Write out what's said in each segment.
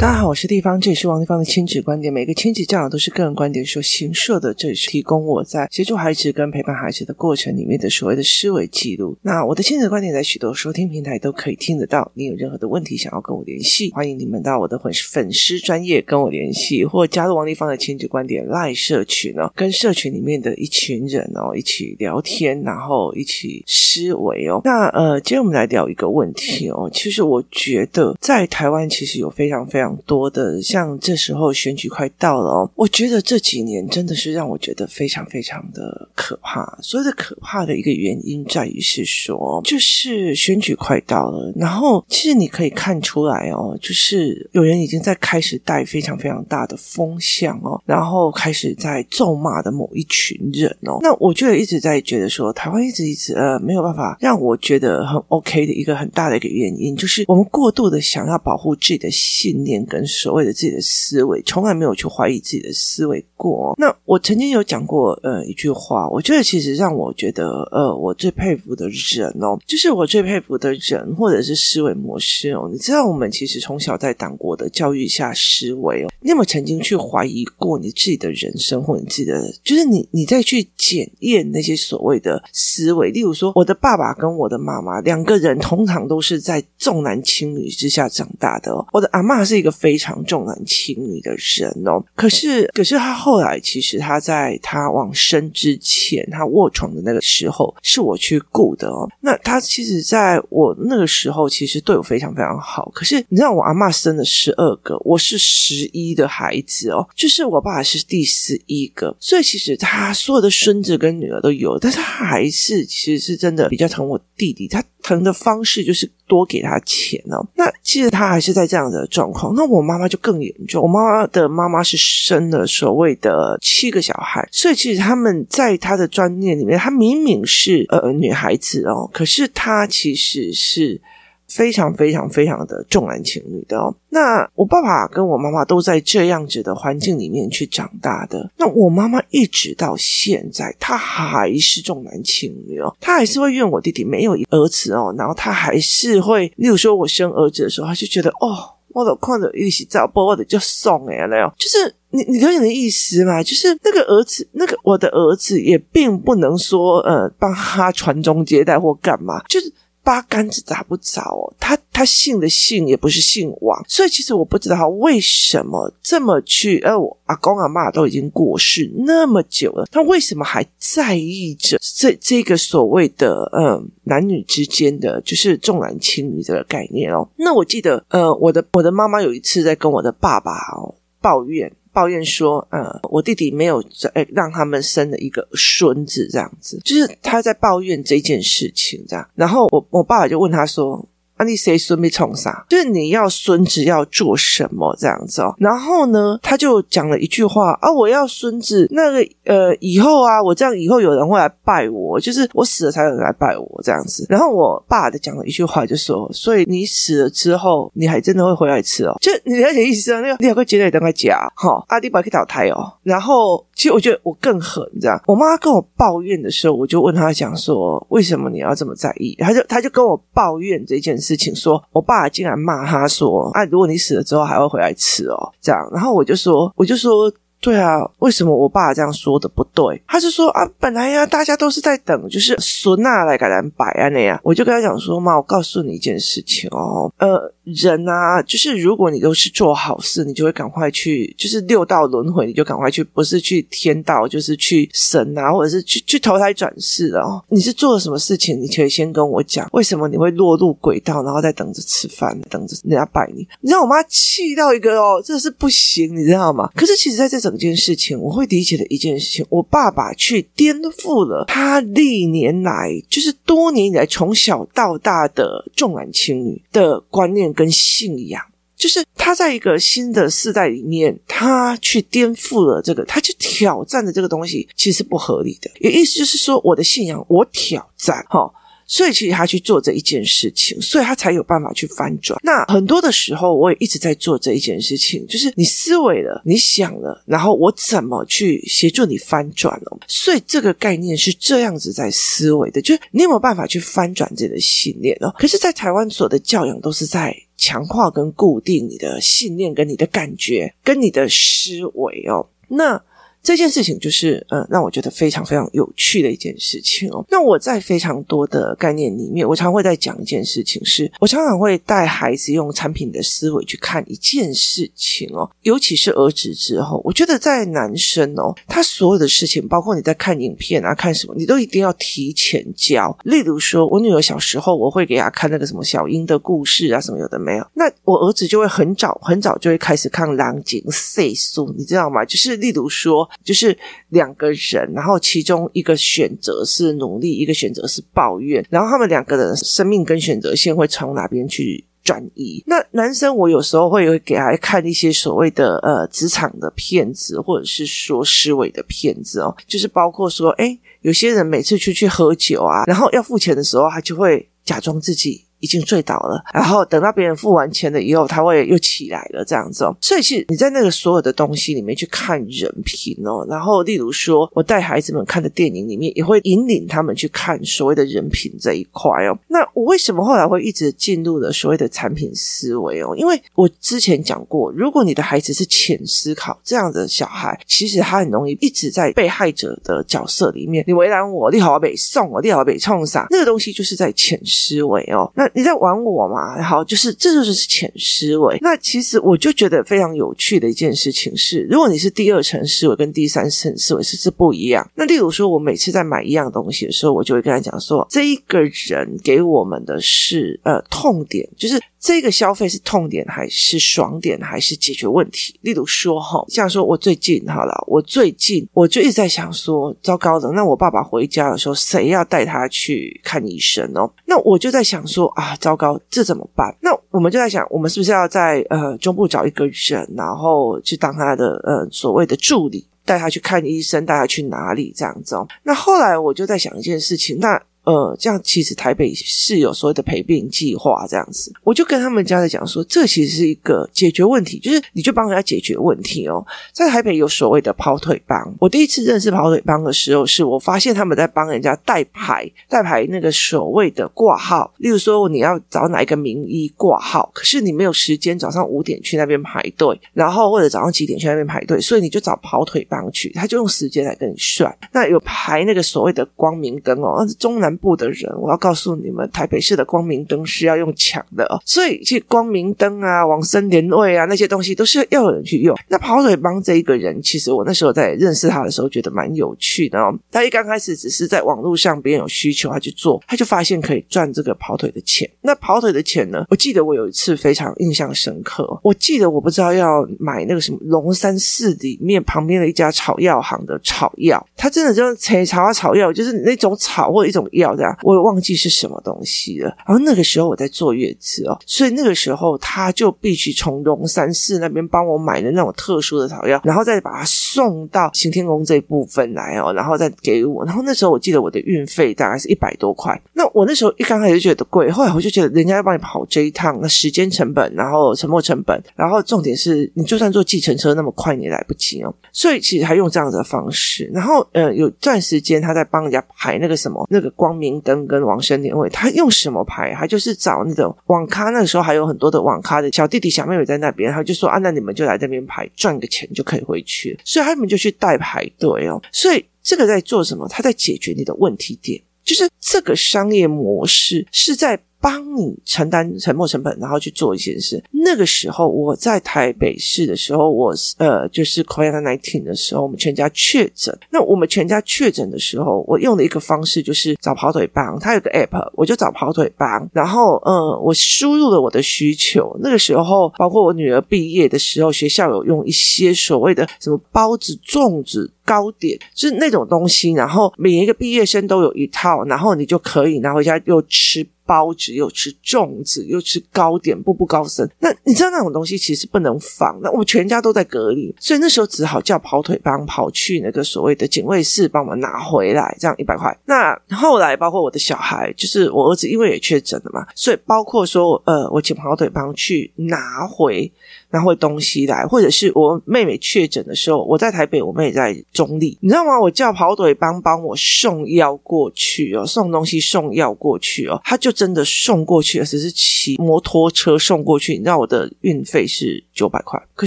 大家好，我是地方，这里是王地方的亲子观点。每个亲子教养都是个人观点所形设的，这里是提供我在协助孩子跟陪伴孩子的过程里面的所谓的思维记录。那我的亲子观点在许多收听平台都可以听得到。你有任何的问题想要跟我联系，欢迎你们到我的粉粉丝专业跟我联系，或加入王地方的亲子观点赖社群哦，跟社群里面的一群人哦一起聊天，然后一起思维哦。那呃，今天我们来聊一个问题哦。其实我觉得在台湾其实有非常非常多的，像这时候选举快到了哦，我觉得这几年真的是让我觉得非常非常的可怕。所谓的可怕的一个原因在于是说，就是选举快到了，然后其实你可以看出来哦，就是有人已经在开始带非常非常大的风向哦，然后开始在咒骂的某一群人哦。那我就一直在觉得说，台湾一直一直呃没有办法让我觉得很 OK 的一个很大的一个原因，就是我们过度的想要保护自己的信念。跟所谓的自己的思维，从来没有去怀疑自己的思维过。那我曾经有讲过，呃，一句话，我觉得其实让我觉得，呃，我最佩服的人哦，就是我最佩服的人，或者是思维模式哦。你知道，我们其实从小在党国的教育下思维哦，你有没有曾经去怀疑过你自己的人生，或你自己的，就是你你再去检验那些所谓的思维？例如说，我的爸爸跟我的妈妈两个人，通常都是在重男轻女之下长大的哦。我的阿嬷是一个。非常重男轻女的人哦，可是，可是他后来其实他在他往生之前，他卧床的那个时候，是我去顾的哦。那他其实在我那个时候，其实对我非常非常好。可是你知道，我阿妈生了十二个，我是十一的孩子哦，就是我爸爸是第十一个，所以其实他所有的孙子跟女儿都有，但是他还是其实是真的比较疼我弟弟。他疼的方式就是多给他钱哦。那其实他还是在这样的状况。那我妈妈就更严重，我妈妈的妈妈是生了所谓的七个小孩，所以其实他们在他的专念里面，她明明是呃女孩子哦，可是她其实是。非常非常非常的重男轻女的哦。那我爸爸跟我妈妈都在这样子的环境里面去长大的。那我妈妈一直到现在，她还是重男轻女哦。她还是会怨我弟弟没有儿子哦。然后她还是会，例如说我生儿子的时候，她就觉得哦，我的看着一起照播，我的就送哎了。就是你你懂你的意思吗？就是那个儿子，那个我的儿子也并不能说呃帮他传宗接代或干嘛，就是。八竿子打不着哦，他他姓的姓也不是姓王，所以其实我不知道他为什么这么去。呃，我阿公阿妈都已经过世那么久了，他为什么还在意着这这个所谓的嗯男女之间的就是重男轻女这个概念哦？那我记得呃，我的我的妈妈有一次在跟我的爸爸哦抱怨。抱怨说：“呃，我弟弟没有在让他们生了一个孙子，这样子，就是他在抱怨这件事情，这样。然后我我爸爸就问他说。”啊，你谁孙被冲啥？就是你要孙子要做什么这样子哦。然后呢，他就讲了一句话啊，我要孙子那个呃，以后啊，我这样以后有人会来拜我，就是我死了才有人来拜我这样子。然后我爸的讲了一句话，就说：所以你死了之后，你还真的会回来吃哦？就你了解意思啊？那个你两个绝对等快夹哈，阿弟把可以倒胎哦。然后其实我觉得我更狠，你知道。我妈跟我抱怨的时候，我就问她讲说：为什么你要这么在意？她就她就跟我抱怨这件事。情说，我爸竟然骂她说：“啊，如果你死了之后还会回来吃哦，这样。”然后我就说，我就说。对啊，为什么我爸这样说的不对？他是说啊，本来呀，大家都是在等，就是孙娜来给咱摆啊那样。我就跟他讲说嘛，我告诉你一件事情哦，呃，人啊，就是如果你都是做好事，你就会赶快去，就是六道轮回，你就赶快去，不是去天道，就是去神啊，或者是去去投胎转世的哦。你是做了什么事情？你可以先跟我讲，为什么你会落入轨道，然后再等着吃饭，等着人家拜你？你知道我妈气到一个哦，这是不行，你知道吗？可是其实在这种。整件事情，我会理解的一件事情，我爸爸去颠覆了他历年来，就是多年以来从小到大的重男轻女的观念跟信仰，就是他在一个新的世代里面，他去颠覆了这个，他去挑战的这个东西，其实是不合理的。也意思就是说，我的信仰，我挑战，哈。所以其实他去做这一件事情，所以他才有办法去翻转。那很多的时候，我也一直在做这一件事情，就是你思维了，你想了，然后我怎么去协助你翻转了。所以这个概念是这样子在思维的，就是你有没有办法去翻转这个信念哦？可是，在台湾所的教养都是在。强化跟固定你的信念、跟你的感觉、跟你的思维哦。那这件事情就是，嗯，让我觉得非常非常有趣的一件事情哦。那我在非常多的概念里面，我常会在讲一件事情是，我常常会带孩子用产品的思维去看一件事情哦。尤其是儿子之后，我觉得在男生哦，他所有的事情，包括你在看影片啊、看什么，你都一定要提前教。例如说，我女儿小时候，我会给她看那个什么小英的故事啊，什么有的没有。那我儿子就会很早很早就会开始看《狼井岁数》，你知道吗？就是例如说。就是两个人，然后其中一个选择是努力，一个选择是抱怨，然后他们两个人生命跟选择线会从哪边去转移？那男生，我有时候会给他看一些所谓的呃职场的骗子，或者是说思维的骗子哦，就是包括说，诶，有些人每次出去喝酒啊，然后要付钱的时候，他就会假装自己。已经醉倒了，然后等到别人付完钱了以后，他会又起来了，这样子哦。所以，其实你在那个所有的东西里面去看人品哦，然后，例如说，我带孩子们看的电影里面，也会引领他们去看所谓的人品这一块哦。那我为什么后来会一直进入了所谓的产品思维哦？因为我之前讲过，如果你的孩子是浅思考这样的小孩，其实他很容易一直在被害者的角色里面。你为难我，你好好被送我，你好好被冲啥，那个东西就是在浅思维哦。那你在玩我嘛？好，就是这就是潜思维。那其实我就觉得非常有趣的一件事情是，如果你是第二层思维跟第三层思维是是不一样。那例如说，我每次在买一样东西的时候，我就会跟他讲说，这一个人给我们的是呃痛点，就是。这个消费是痛点还是爽点还是解决问题？例如说哈，像说我最近好了，我最近我就一直在想说，糟糕的，那我爸爸回家的时候，谁要带他去看医生哦？那我就在想说啊，糟糕，这怎么办？那我们就在想，我们是不是要在呃中部找一个人，然后去当他的呃所谓的助理，带他去看医生，带他去哪里这样子哦？那后来我就在想一件事情，那。呃，这样其实台北是有所谓的陪病计划这样子，我就跟他们家在讲说，这其实是一个解决问题，就是你就帮人家解决问题哦。在台北有所谓的跑腿帮，我第一次认识跑腿帮的时候，是我发现他们在帮人家代排代排那个所谓的挂号，例如说你要找哪一个名医挂号，可是你没有时间早上五点去那边排队，然后或者早上几点去那边排队，所以你就找跑腿帮去，他就用时间来跟你算。那有排那个所谓的光明灯哦，那是中南部的人，我要告诉你们，台北市的光明灯是要用抢的哦，所以其实光明灯啊、往生连位啊那些东西都是要有人去用。那跑腿帮这一个人，其实我那时候在认识他的时候，觉得蛮有趣的哦。他一刚开始只是在网络上别人有需求，他去做，他就发现可以赚这个跑腿的钱。那跑腿的钱呢？我记得我有一次非常印象深刻，我记得我不知道要买那个什么龙山寺里面旁边的一家草药行的草药，他真的就是采草啊草药，就是那种草或一种药。这样，我忘记是什么东西了。然后那个时候我在坐月子哦，所以那个时候他就必须从龙山寺那边帮我买的那种特殊的草药，然后再把它送到行天宫这一部分来哦，然后再给我。然后那时候我记得我的运费大概是一百多块。那我那时候一刚开始就觉得贵，后来我就觉得人家要帮你跑这一趟，那时间成本，然后沉没成本，然后重点是你就算坐计程车那么快你也来不及哦。所以其实他用这样子的方式，然后呃有段时间他在帮人家排那个什么那个光光。明灯跟王生年会，他用什么牌？他就是找那种网咖，那时候还有很多的网咖的小弟弟小妹妹在那边，他就说啊，那你们就来这边排，赚个钱就可以回去。所以他们就去代排队哦。所以这个在做什么？他在解决你的问题点，就是这个商业模式是在。帮你承担沉没成本，然后去做一件事。那个时候我在台北市的时候，我呃就是 COVID-19 的时候，我们全家确诊。那我们全家确诊的时候，我用的一个方式就是找跑腿帮，他有个 app，我就找跑腿帮。然后呃，我输入了我的需求。那个时候，包括我女儿毕业的时候，学校有用一些所谓的什么包子、粽子、糕点，就是那种东西。然后每一个毕业生都有一套，然后你就可以拿回家又吃。包子又吃粽子又吃糕点，步步高升。那你知道那种东西其实不能放。那我们全家都在隔离，所以那时候只好叫跑腿帮跑去那个所谓的警卫室帮我们拿回来，这样一百块。那后来包括我的小孩，就是我儿子，因为也确诊了嘛，所以包括说呃，我请跑腿帮去拿回拿回东西来，或者是我妹妹确诊的时候，我在台北，我妹在中立，你知道吗？我叫跑腿帮帮我送药过去哦，送东西送药过去哦，他就真的送过去了，只是骑摩托车送过去。你知道我的运费是九百块，可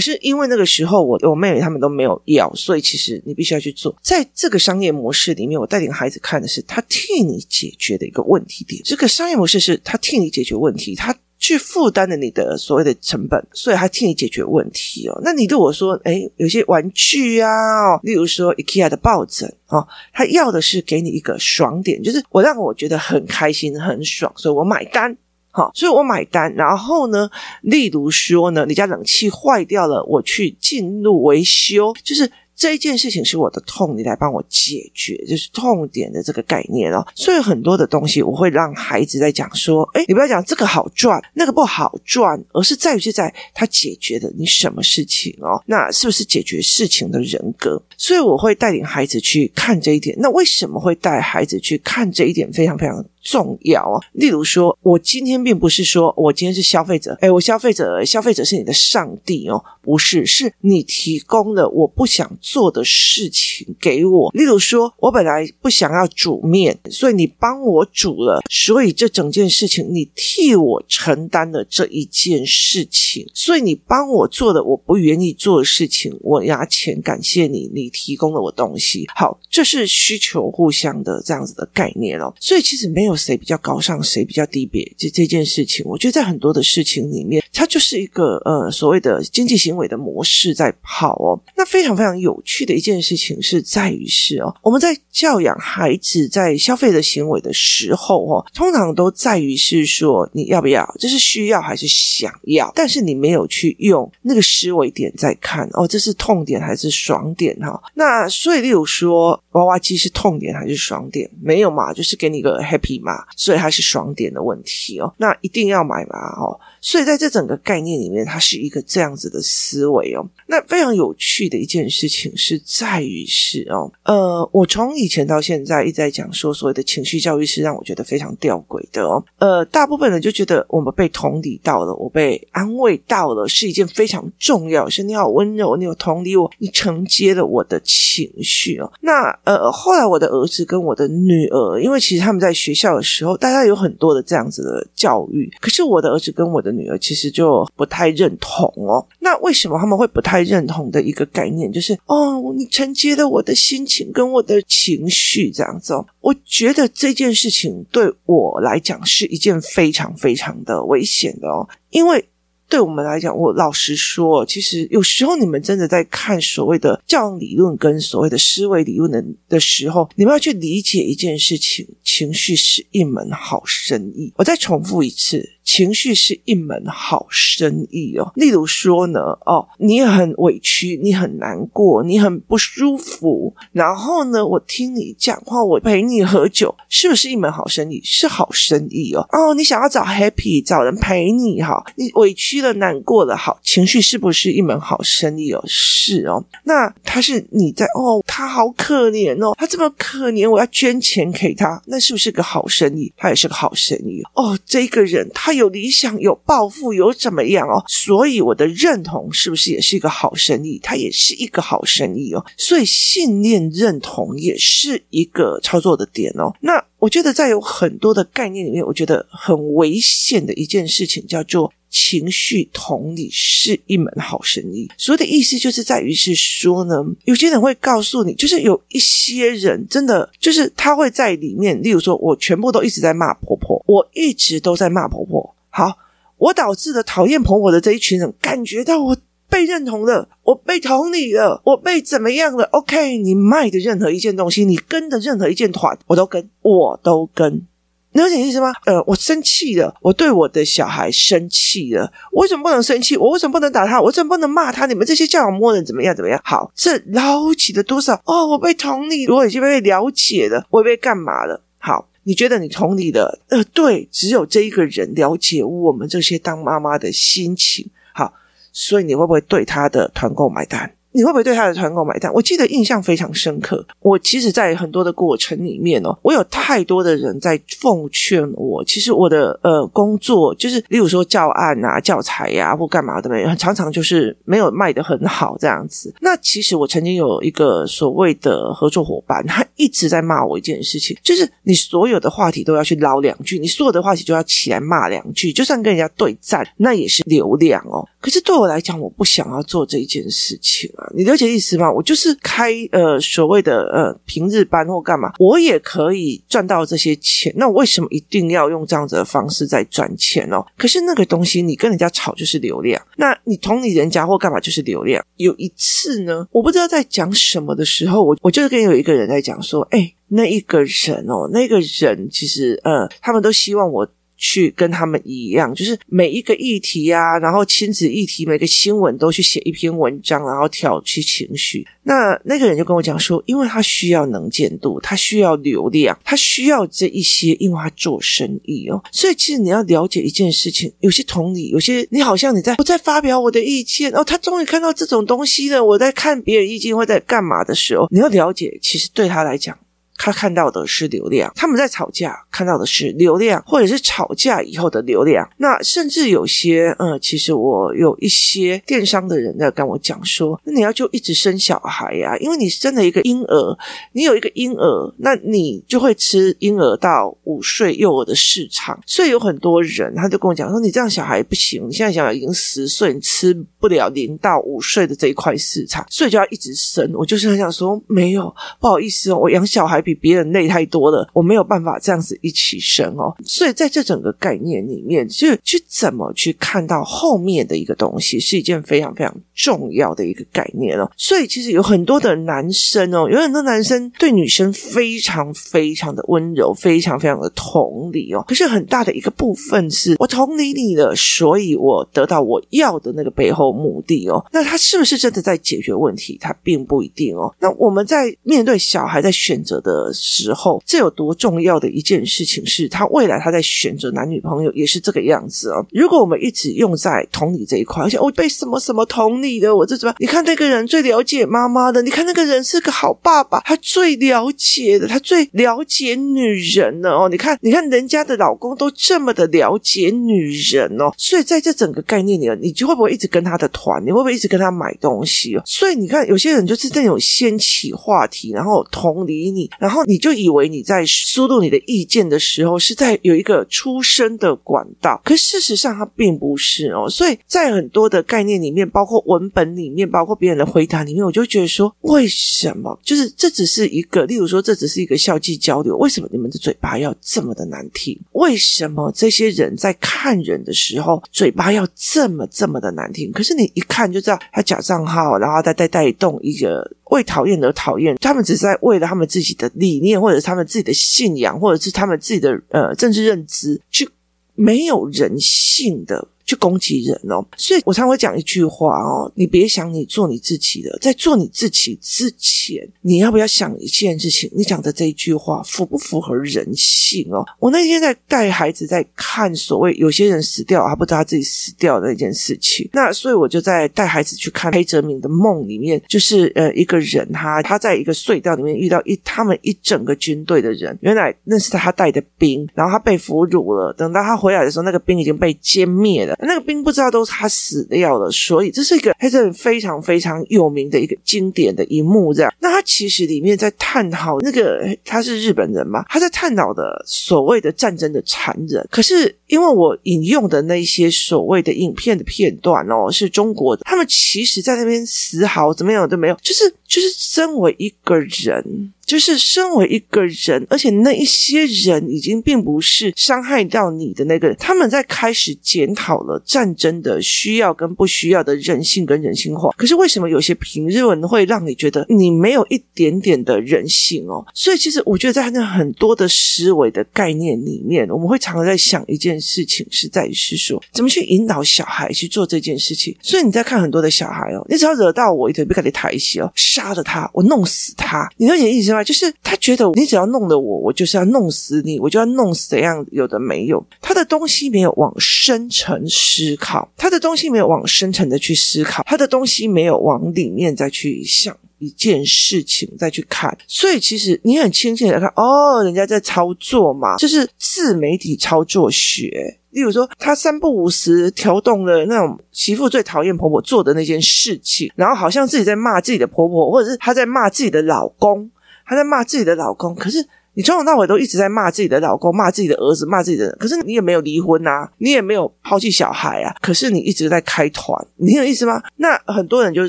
是因为那个时候我我妹妹他们都没有药，所以其实你必须要去做。在这个商业模式里面，我带领孩子看的是他替你解决的一个问题点。这个商业模式是他替你解决问题，他。去负担了你的所谓的成本，所以他替你解决问题哦。那你对我说，诶，有些玩具啊，哦，例如说 IKEA 的抱枕哦，他要的是给你一个爽点，就是我让我觉得很开心、很爽，所以我买单。好，所以我买单。然后呢，例如说呢，你家冷气坏掉了，我去进入维修，就是。这一件事情是我的痛，你来帮我解决，就是痛点的这个概念哦。所以很多的东西，我会让孩子在讲说：“诶，你不要讲这个好赚，那个不好赚，而是在于是在他解决了你什么事情哦？那是不是解决事情的人格？”所以我会带领孩子去看这一点。那为什么会带孩子去看这一点？非常非常。重要哦，例如说，我今天并不是说我今天是消费者，诶，我消费者，消费者是你的上帝哦，不是，是你提供了我不想做的事情给我。例如说，我本来不想要煮面，所以你帮我煮了，所以这整件事情你替我承担了这一件事情，所以你帮我做了我不愿意做的事情，我拿钱感谢你，你提供了我东西。好，这是需求互相的这样子的概念哦，所以其实没有。谁比较高尚，谁比较低别？这这件事情，我觉得在很多的事情里面，它就是一个呃所谓的经济行为的模式在跑哦。那非常非常有趣的一件事情是在于是哦，我们在教养孩子在消费的行为的时候哦，通常都在于是说你要不要，这是需要还是想要？但是你没有去用那个思维点在看哦，这是痛点还是爽点哈？那所以例如说娃娃机是痛点还是爽点？没有嘛，就是给你一个 happy 嘛，所以它是爽点的问题哦。那一定要买嘛哦。所以在这整个概念里面，它是一个这样子的思维哦。那非常有趣的一件事情是在于是哦，呃，我从以前到现在一直在讲说，所谓的情绪教育是让我觉得非常吊诡的哦。呃，大部分人就觉得我们被同理到了，我被安慰到了，是一件非常重要，是你好温柔，你有同理我，你承接了我的情绪哦。那呃，后来我的儿子跟我的女儿，因为其实他们在学校的时候，大家有很多的这样子的教育，可是我的儿子跟我的女儿其实就不太认同哦。那为什么他们会不太认同的一个概念，就是哦，你承接了我的心情跟我的情绪这样子哦。我觉得这件事情对我来讲是一件非常非常的危险的哦，因为。对我们来讲，我老实说，其实有时候你们真的在看所谓的教养理论跟所谓的思维理论的的时候，你们要去理解一件事情：情绪是一门好生意。我再重复一次。情绪是一门好生意哦。例如说呢，哦，你很委屈，你很难过，你很不舒服，然后呢，我听你讲话，我陪你喝酒，是不是一门好生意？是好生意哦。哦，你想要找 happy，找人陪你哈，你委屈了，难过了，好，情绪是不是一门好生意哦？是哦。那他是你在哦，他好可怜哦，他这么可怜，我要捐钱给他，那是不是个好生意？他也是个好生意哦。这个人他。有有理想，有抱负，有怎么样哦？所以我的认同是不是也是一个好生意？它也是一个好生意哦。所以信念认同也是一个操作的点哦。那我觉得在有很多的概念里面，我觉得很危险的一件事情叫做情绪同理是一门好生意。所谓的意思就是在于是说呢，有些人会告诉你，就是有一些人真的就是他会在里面，例如说我全部都一直在骂婆婆，我一直都在骂婆婆。好，我导致了讨厌婆婆的这一群人感觉到我被认同了，我被同理了，我被怎么样了？OK，你卖的任何一件东西，你跟的任何一件团，我都跟，我都跟。你有点意思吗？呃，我生气了，我对我的小孩生气了，我为什么不能生气？我为什么不能打他？我为什么不能骂他？你们这些教养魔人怎么样？怎么样？好，这捞起了多少？哦，我被同理，我已经被了解了，我被干嘛了？好。你觉得你同理的，呃，对，只有这一个人了解我们这些当妈妈的心情，好，所以你会不会对他的团购买单？你会不会对他的团购买单？我记得印象非常深刻。我其实，在很多的过程里面哦，我有太多的人在奉劝我。其实我的呃工作，就是例如说教案啊、教材呀、或干嘛的没有，常常就是没有卖得很好这样子。那其实我曾经有一个所谓的合作伙伴，他一直在骂我一件事情，就是你所有的话题都要去捞两句，你所有的话题就要起来骂两句，就算跟人家对战，那也是流量哦。可是对我来讲，我不想要做这一件事情啊。你了解意思吗？我就是开呃所谓的呃平日班或干嘛，我也可以赚到这些钱。那我为什么一定要用这样子的方式在赚钱哦？可是那个东西你跟人家吵就是流量，那你同理人家或干嘛就是流量。有一次呢，我不知道在讲什么的时候，我我就是跟有一个人在讲说，哎，那一个人哦，那个人其实呃，他们都希望我。去跟他们一样，就是每一个议题啊，然后亲子议题，每个新闻都去写一篇文章，然后挑起情绪。那那个人就跟我讲说，因为他需要能见度，他需要流量，他需要这一些，因为他做生意哦。所以其实你要了解一件事情，有些同理，有些你好像你在我在发表我的意见哦，他终于看到这种东西了。我在看别人意见或在干嘛的时候，你要了解，其实对他来讲。他看到的是流量，他们在吵架，看到的是流量，或者是吵架以后的流量。那甚至有些，呃，其实我有一些电商的人在跟我讲说，那你要就一直生小孩呀，因为你生了一个婴儿，你有一个婴儿，那你就会吃婴儿到五岁幼儿的市场。所以有很多人，他就跟我讲说，你这样小孩不行，你现在小孩已经十岁，你吃不了零到五岁的这一块市场，所以就要一直生。我就是很想说，没有，不好意思哦，我养小孩比。别人累太多了，我没有办法这样子一起生哦。所以在这整个概念里面，就去怎么去看到后面的一个东西，是一件非常非常重要的一个概念哦。所以其实有很多的男生哦，有很多男生对女生非常非常的温柔，非常非常的同理哦。可是很大的一个部分是我同理你了，所以我得到我要的那个背后目的哦。那他是不是真的在解决问题？他并不一定哦。那我们在面对小孩在选择的的时候，这有多重要的一件事情是，他未来他在选择男女朋友也是这个样子哦。如果我们一直用在同理这一块，而且我被什么什么同理的，我这怎么？你看那个人最了解妈妈的，你看那个人是个好爸爸，他最了解的，他最了解女人了哦。你看，你看人家的老公都这么的了解女人哦，所以在这整个概念里，你就会不会一直跟他的团？你会不会一直跟他买东西哦？所以你看，有些人就是那种掀起话题，然后同理你，然后。你就以为你在输入你的意见的时候是在有一个出声的管道，可事实上它并不是哦。所以在很多的概念里面，包括文本里面，包括别人的回答里面，我就觉得说，为什么？就是这只是一个，例如说，这只是一个校际交流，为什么你们的嘴巴要这么的难听？为什么这些人在看人的时候嘴巴要这么这么的难听？可是你一看就知道他假账号，然后他在带动一个。为讨厌而讨厌，他们只是在为了他们自己的理念，或者是他们自己的信仰，或者是他们自己的呃政治认知，去没有人性的。去攻击人哦，所以我常会讲一句话哦，你别想你做你自己的，在做你自己之前，你要不要想一件事情？你讲的这一句话符不符合人性哦？我那天在带孩子在看所谓有些人死掉还不知道他自己死掉的那件事情，那所以我就在带孩子去看黑泽明的梦里面，就是呃一个人他他在一个隧道里面遇到一他们一整个军队的人，原来那是他带的兵，然后他被俘虏了，等到他回来的时候，那个兵已经被歼灭了。那个兵不知道都是他死掉了，所以这是一个还是非常非常有名的一个经典的一幕。这样，那他其实里面在探讨那个他是日本人嘛，他在探讨的所谓的战争的残忍。可是因为我引用的那些所谓的影片的片段哦，是中国的，他们其实在那边丝毫怎么样都没有，就是就是身为一个人。就是身为一个人，而且那一些人已经并不是伤害到你的那个人，他们在开始检讨了战争的需要跟不需要的人性跟人性化。可是为什么有些评论会让你觉得你没有一点点的人性哦？所以其实我觉得在那很多的思维的概念里面，我们会常常在想一件事情，是在于是说怎么去引导小孩去做这件事情。所以你在看很多的小孩哦，你只要惹到我一头，别给你抬起哦，杀了他，我弄死他，你了解意思吗？就是他觉得你只要弄了我，我就是要弄死你，我就要弄死怎样有的没有。他的东西没有往深层思考，他的东西没有往深层的去思考，他的东西没有往里面再去想一件事情再去看。所以其实你很轻轻的看，哦，人家在操作嘛，就是自媒体操作学。例如说，他三不五时调动了那种媳妇最讨厌婆婆做的那件事情，然后好像自己在骂自己的婆婆，或者是他在骂自己的老公，她在骂自己的老公，可是。你从头到尾都一直在骂自己的老公，骂自己的儿子，骂自己的，可是你也没有离婚啊，你也没有抛弃小孩啊，可是你一直在开团，你有意思吗？那很多人就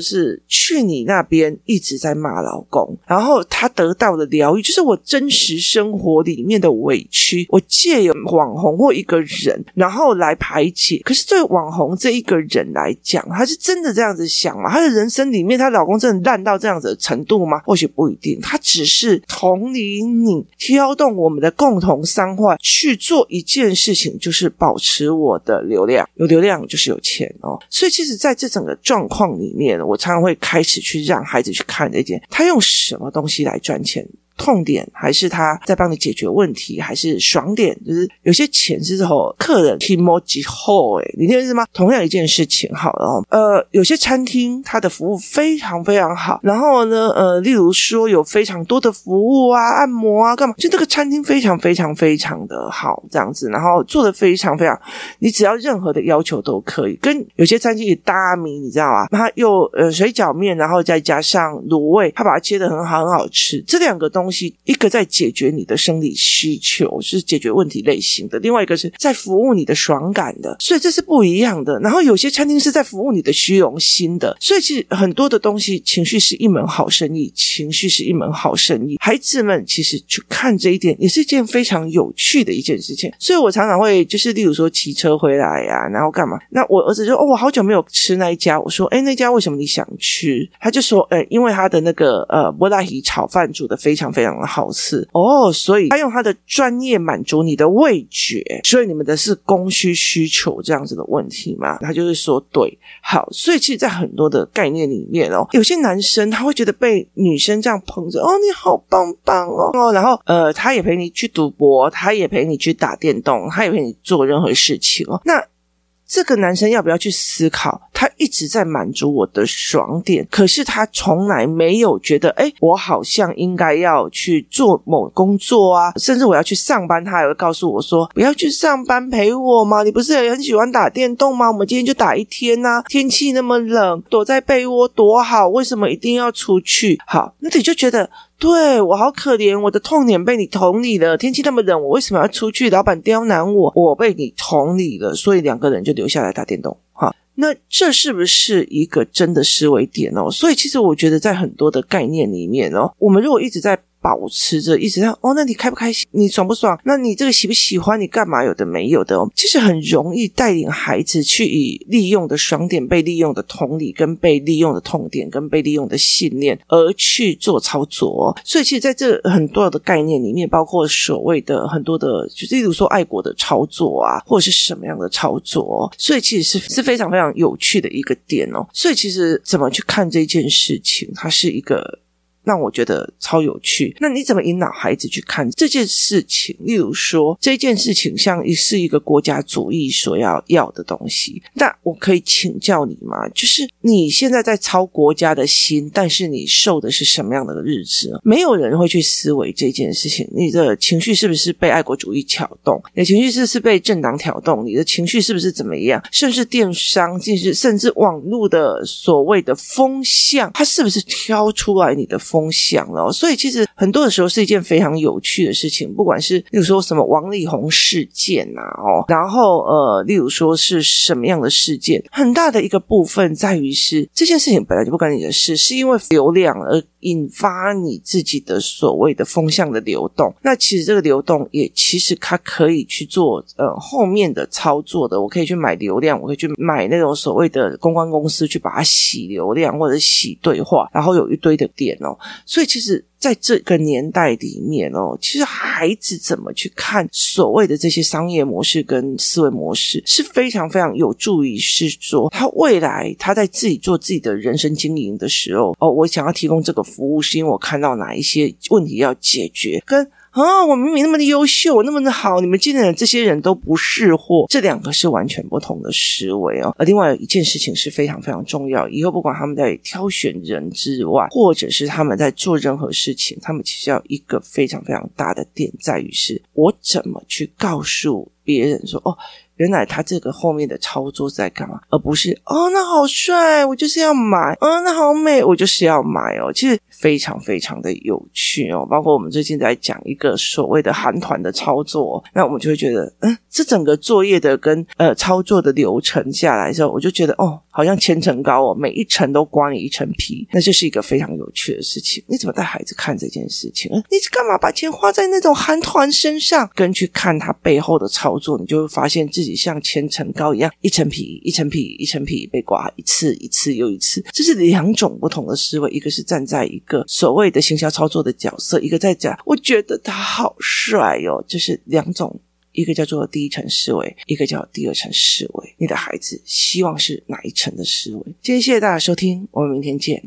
是去你那边一直在骂老公，然后他得到的疗愈就是我真实生活里面的委屈，我借由网红或一个人，然后来排解。可是对网红这一个人来讲，他是真的这样子想吗？他的人生里面，他老公真的烂到这样子的程度吗？或许不一定，他只是同理你。挑动我们的共同伤患去做一件事情，就是保持我的流量，有流量就是有钱哦。所以，其实在这整个状况里面，我常常会开始去让孩子去看这件，他用什么东西来赚钱。痛点还是他在帮你解决问题，还是爽点？就是有些钱是之后客人提莫吉后，诶你听懂意思吗？同样一件事情，好了，呃，有些餐厅它的服务非常非常好，然后呢，呃，例如说有非常多的服务啊，按摩啊，干嘛？就这个餐厅非常非常非常的好，这样子，然后做的非常非常，你只要任何的要求都可以。跟有些餐厅也搭米，你知道吗？它又呃水饺面，然后再加上卤味，它把它切的很好，很好吃。这两个东。东西一个在解决你的生理需求，是解决问题类型的；另外一个是在服务你的爽感的，所以这是不一样的。然后有些餐厅是在服务你的虚荣心的，所以其实很多的东西，情绪是一门好生意，情绪是一门好生意。孩子们其实去看这一点，也是一件非常有趣的一件事情。所以我常常会就是，例如说骑车回来呀、然后干嘛？那我儿子就：“哦，我好久没有吃那一家。”我说：“哎，那家为什么你想吃？”他就说：“哎，因为他的那个呃，波拉提炒饭煮的非常非常的好吃哦，所以他用他的专业满足你的味觉，所以你们的是供需需求这样子的问题嘛？他就是说对，好，所以其实，在很多的概念里面哦，有些男生他会觉得被女生这样捧着，哦，你好棒棒哦，然后呃，他也陪你去赌博，他也陪你去打电动，他也陪你做任何事情哦，那。这个男生要不要去思考？他一直在满足我的爽点，可是他从来没有觉得，哎，我好像应该要去做某工作啊，甚至我要去上班，他也会告诉我说，不要去上班陪我吗？你不是也很喜欢打电动吗？我们今天就打一天呐，天气那么冷，躲在被窝多好，为什么一定要出去？好，那你就觉得。对，我好可怜，我的痛点被你同理了。天气那么冷，我为什么要出去？老板刁难我，我被你同理了，所以两个人就留下来打电动。哈，那这是不是一个真的思维点哦？所以其实我觉得在很多的概念里面哦，我们如果一直在。保持着一直在哦，那你开不开心？你爽不爽？那你这个喜不喜欢？你干嘛有的没有的哦？其实很容易带领孩子去以利用的爽点、被利用的同理、跟被利用的痛点、跟被利用的信念而去做操作。所以，其实在这很多的概念里面，包括所谓的很多的，就例如说爱国的操作啊，或者是什么样的操作，所以其实是是非常非常有趣的一个点哦。所以，其实怎么去看这件事情，它是一个。让我觉得超有趣。那你怎么引导孩子去看这件事情？例如说，这件事情像是一个国家主义所要要的东西。那我可以请教你吗？就是你现在在操国家的心，但是你受的是什么样的日子？没有人会去思维这件事情。你的情绪是不是被爱国主义挑动？你的情绪是不是被政党挑动？你的情绪是不是怎么样？甚至电商，甚至甚至网络的所谓的风向，它是不是挑出来你的？风向了，所以其实很多的时候是一件非常有趣的事情。不管是例如说什么王力宏事件呐，哦，然后呃，例如说是什么样的事件，很大的一个部分在于是这件事情本来就不关你的事，是因为流量而引发你自己的所谓的风向的流动。那其实这个流动也其实它可以去做呃后面的操作的。我可以去买流量，我可以去买那种所谓的公关公司去把它洗流量或者洗对话，然后有一堆的点哦。所以其实。在这个年代里面哦，其实孩子怎么去看所谓的这些商业模式跟思维模式，是非常非常有助于是说他未来他在自己做自己的人生经营的时候哦，我想要提供这个服务，是因为我看到哪一些问题要解决，跟。啊！我明明那么的优秀，那么的好，你们进来的这些人都不是货，这两个是完全不同的思维哦。而另外有一件事情是非常非常重要，以后不管他们在挑选人之外，或者是他们在做任何事情，他们其实要一个非常非常大的点，在于是我怎么去告诉别人说哦。原来他这个后面的操作在干嘛，而不是哦，那好帅，我就是要买，哦，那好美，我就是要买哦。其实非常非常的有趣哦。包括我们最近在讲一个所谓的韩团的操作，那我们就会觉得，嗯，这整个作业的跟呃操作的流程下来之后，我就觉得哦，好像千层糕哦，每一层都刮你一层皮，那就是一个非常有趣的事情。你怎么带孩子看这件事情？你干嘛把钱花在那种韩团身上，跟去看他背后的操作，你就会发现自己。像千层糕一样，一层皮一层皮一层皮被刮一次一次又一次，这是两种不同的思维。一个是站在一个所谓的行销操作的角色，一个在讲我觉得他好帅哦，就是两种，一个叫做第一层思维，一个叫第二层思维。你的孩子希望是哪一层的思维？今天谢谢大家收听，我们明天见。